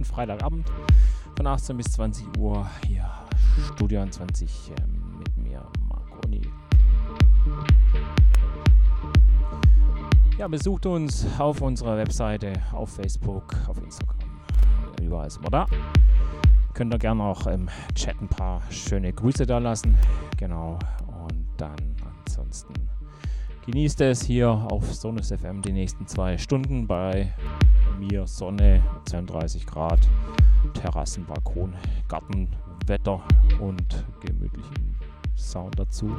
jeden Freitagabend von 18 bis 20 Uhr hier Studio 21 äh, mit mir, Marconi. Ja, besucht uns auf unserer Webseite, auf Facebook, auf Instagram. Überall sind wir da. Könnt ihr gerne auch im Chat ein paar schöne Grüße da lassen. Genau. Und dann ansonsten genießt es hier auf Sonus FM die nächsten zwei Stunden bei mir Sonne, 32 Grad, Terrassen, Balkon, Garten, Wetter und gemütlichen Sound dazu.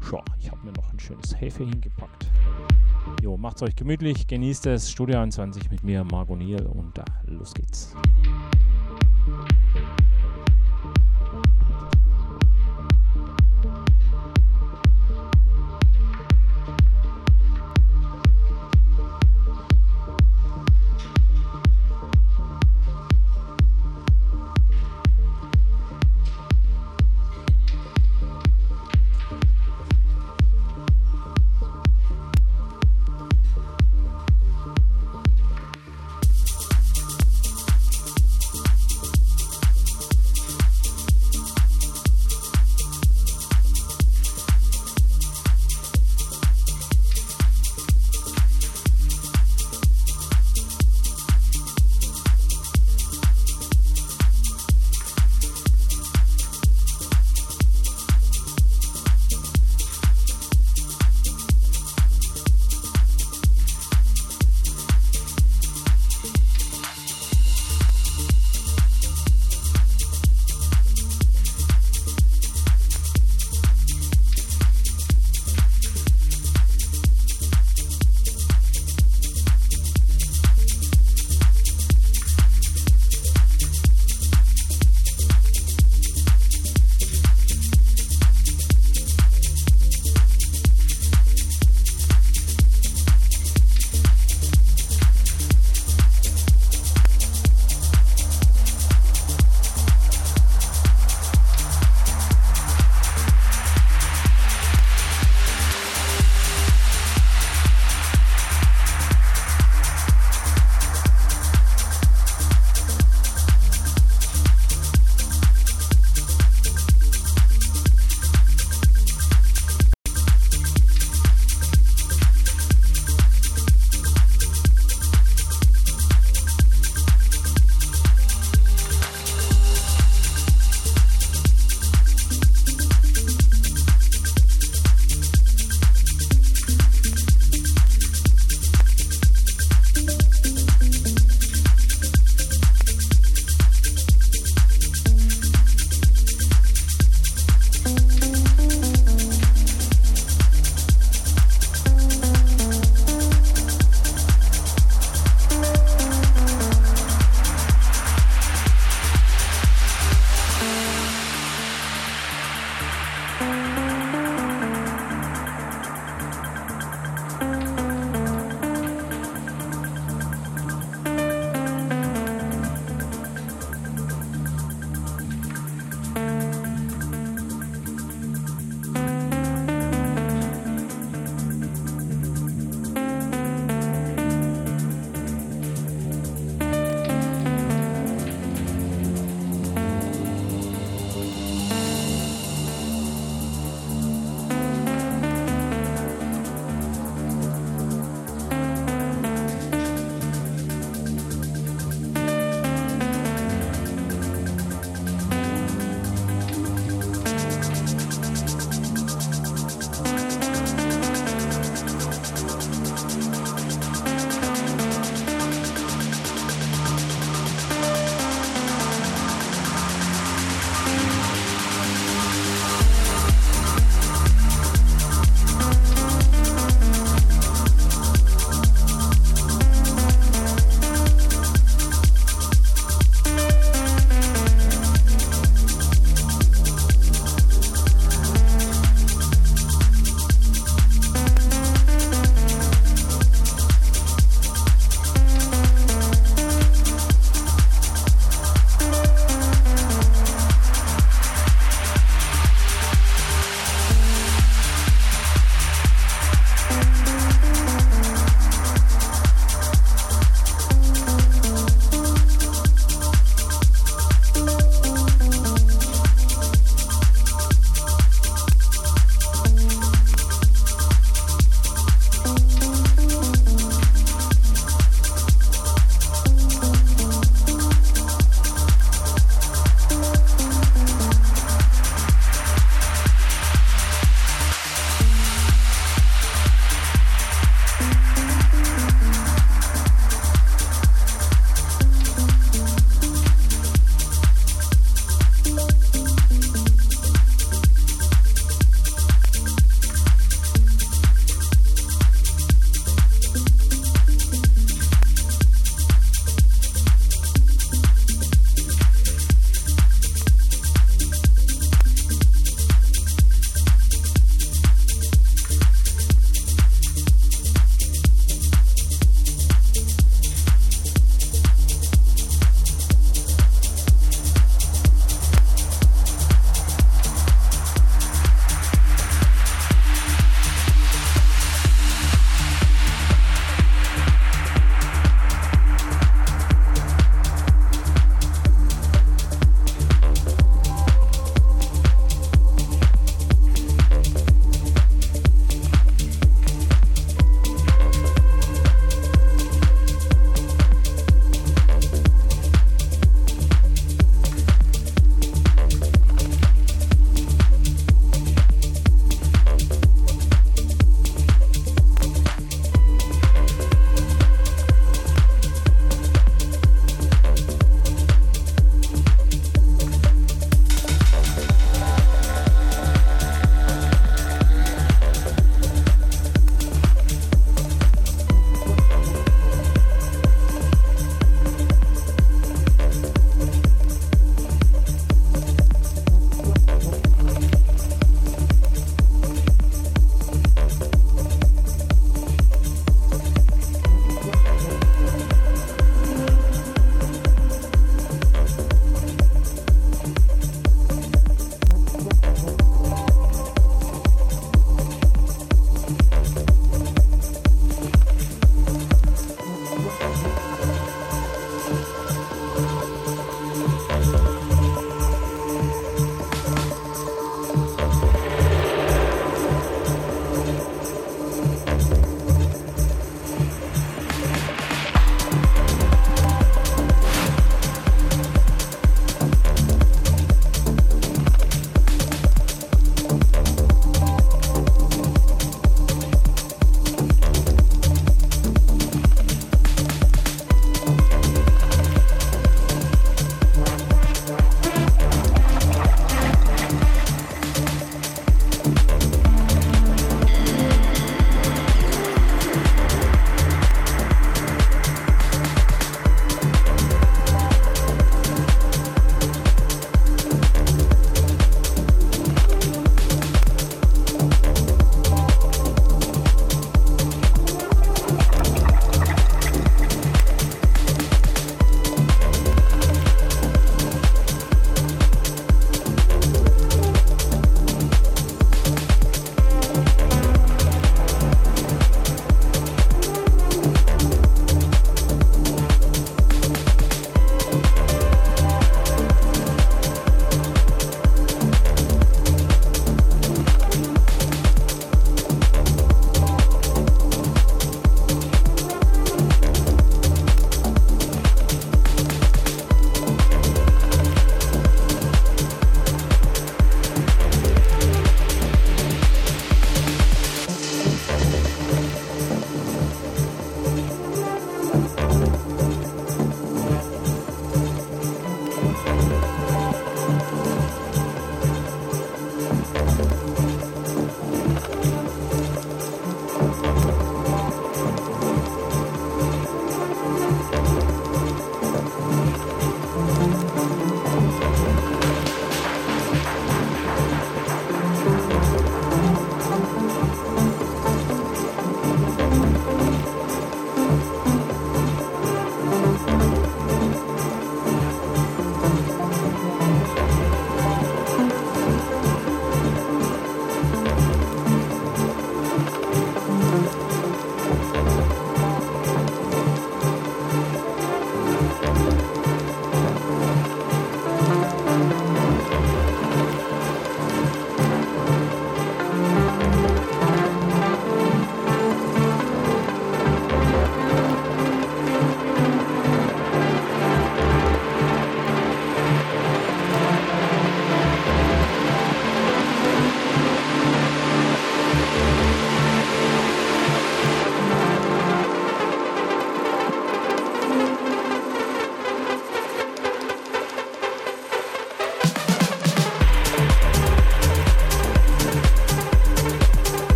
Schau, ich habe mir noch ein schönes Hefe hingepackt. Jo, macht's euch gemütlich, genießt es. Studio 21 mit mir, Margot Niel und äh, los geht's.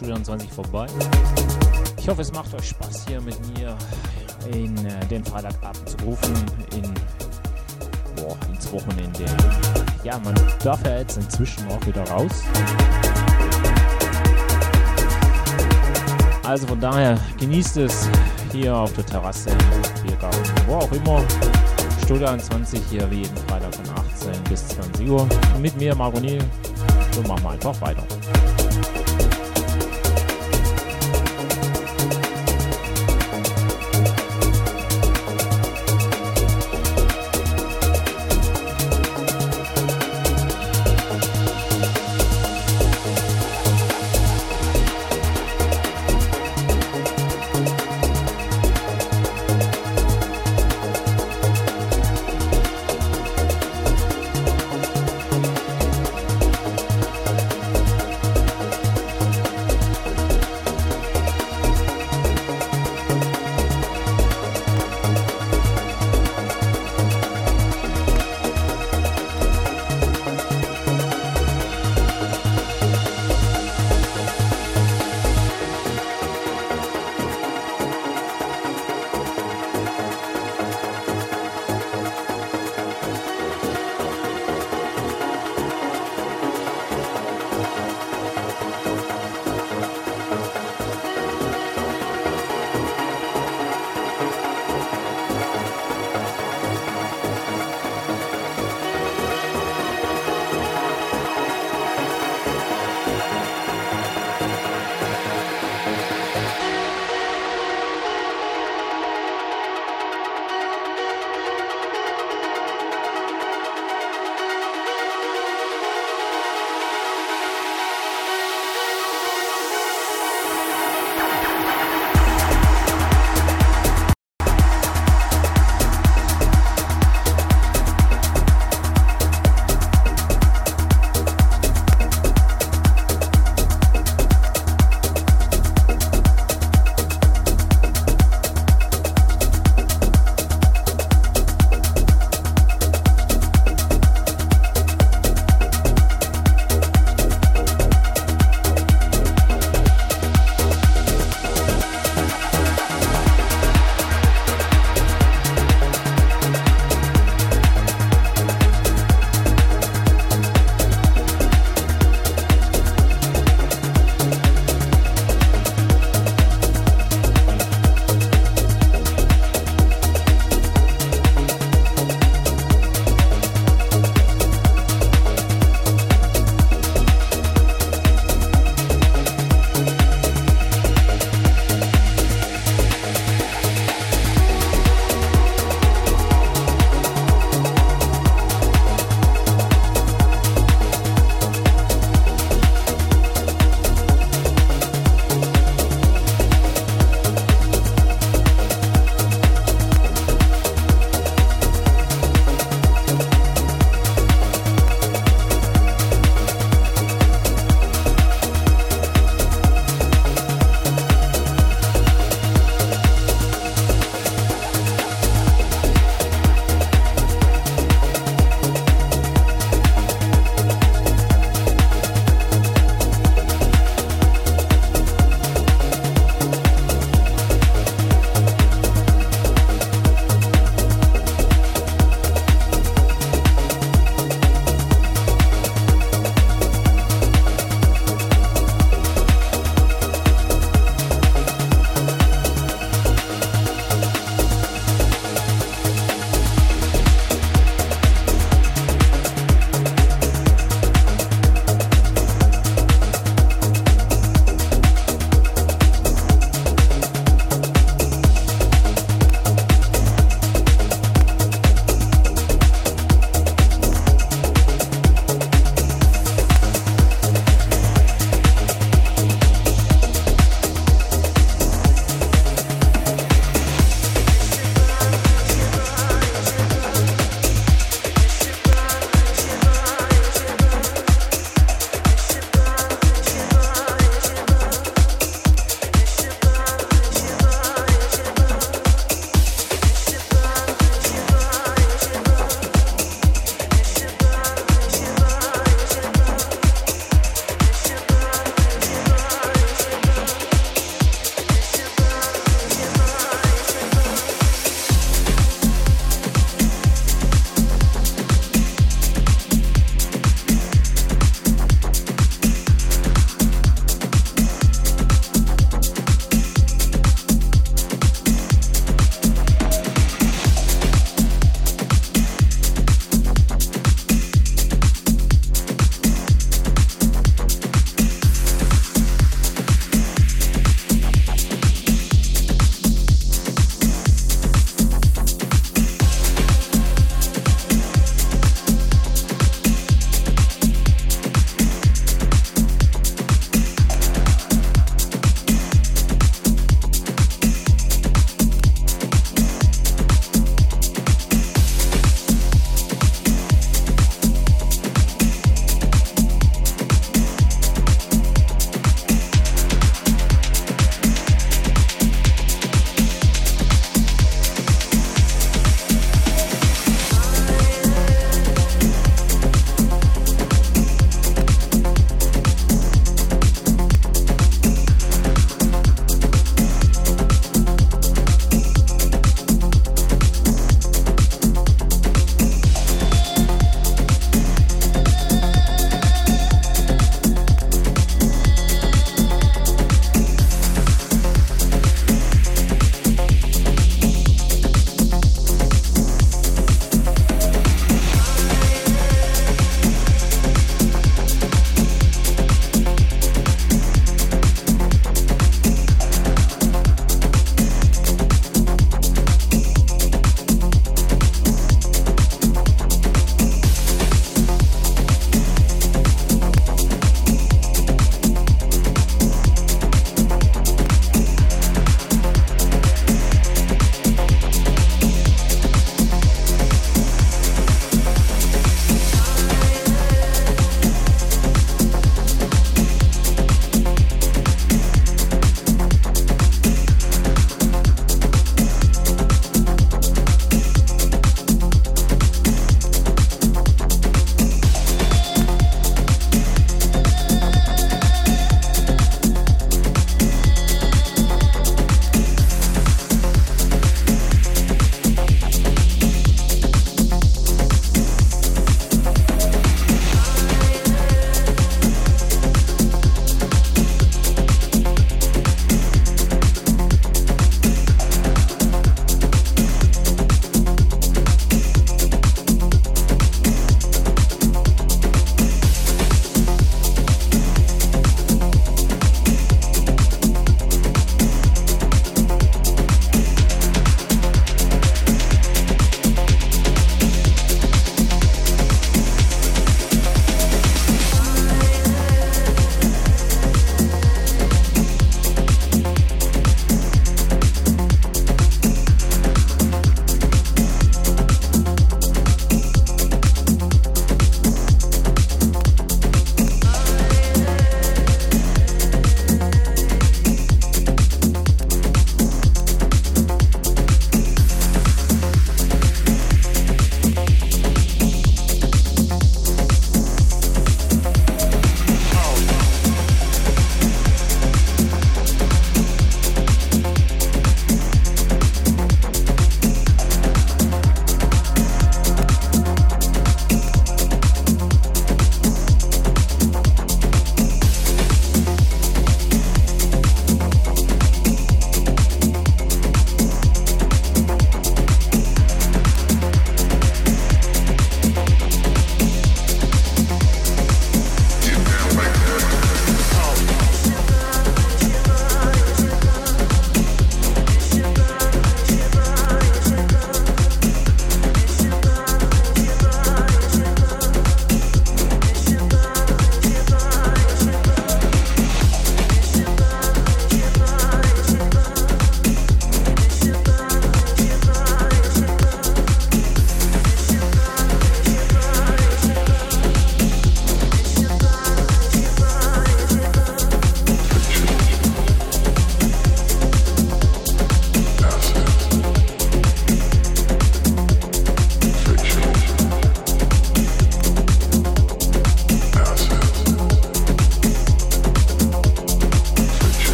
Studio 20 vorbei. Ich hoffe, es macht euch Spaß hier mit mir in äh, den Freitagabend zu rufen, in, boah, ins Wochenende. Ja, man darf ja jetzt inzwischen auch wieder raus. Also von daher genießt es hier auf der Terrasse, Biergarten, wo auch immer. Studio 20 hier wie jeden Freitag von 18 bis 20 Uhr. Mit mir, Marco Niel. So machen wir einfach weiter.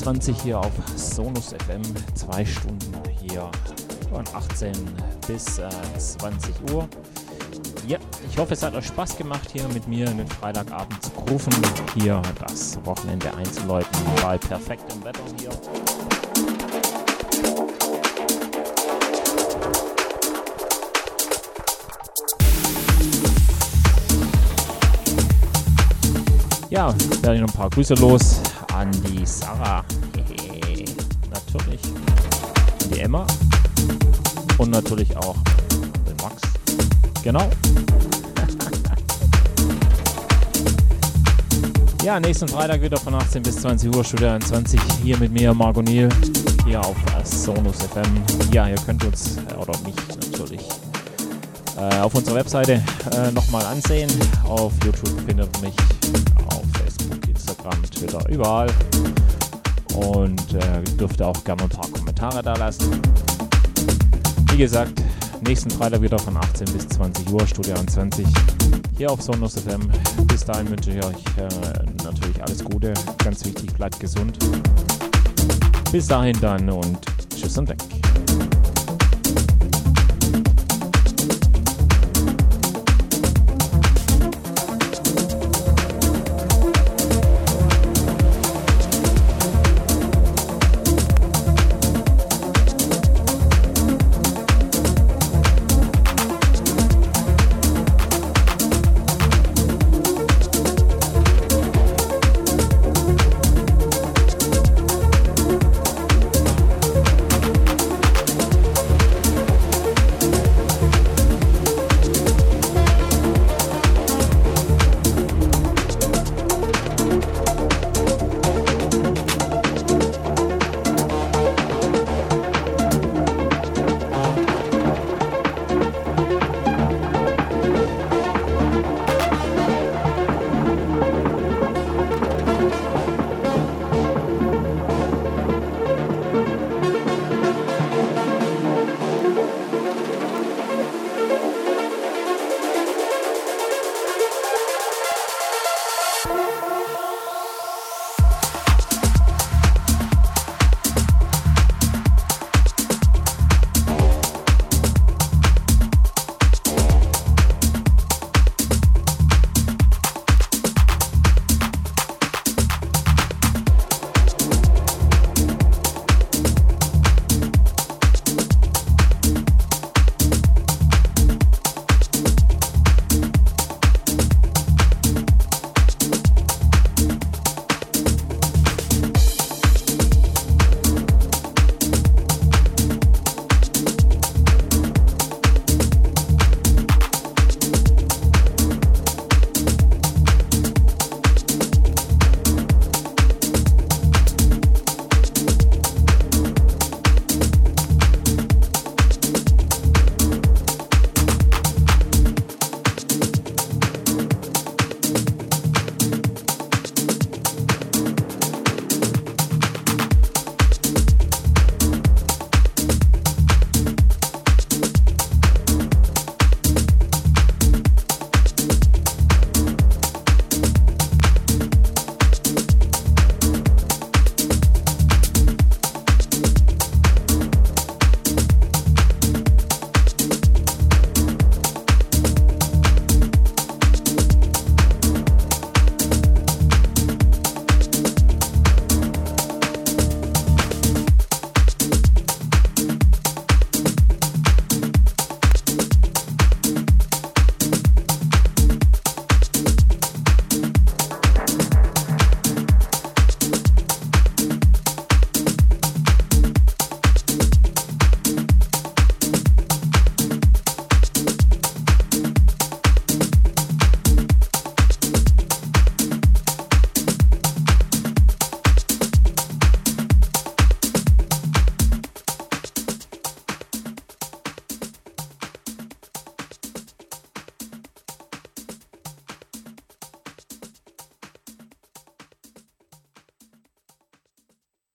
21 hier auf Sonus FM, zwei Stunden hier von 18 bis äh, 20 Uhr. Ja, ich hoffe, es hat euch Spaß gemacht, hier mit mir den Freitagabend zu rufen, hier das Wochenende einzuläuten, bei perfektem Wetter hier. Ja, werde ich noch ein paar Grüße los an die Sarah. Und natürlich auch den Max. Genau. ja, nächsten Freitag wieder von 18 bis 20 Uhr, Studio 21. Hier mit mir, Marco Niel. Hier auf Sonus FM. Ja, ihr könnt uns, äh, oder mich natürlich, äh, auf unserer Webseite äh, nochmal ansehen. Auf YouTube findet ihr mich Instagram, Twitter, überall. Und äh, dürft auch gerne ein paar Kommentare da lassen. Gesagt, nächsten Freitag wieder von 18 bis 20 Uhr, Studio 20 hier auf Sonos FM. Bis dahin wünsche ich euch äh, natürlich alles Gute. Ganz wichtig, bleibt gesund. Bis dahin dann und tschüss und weg.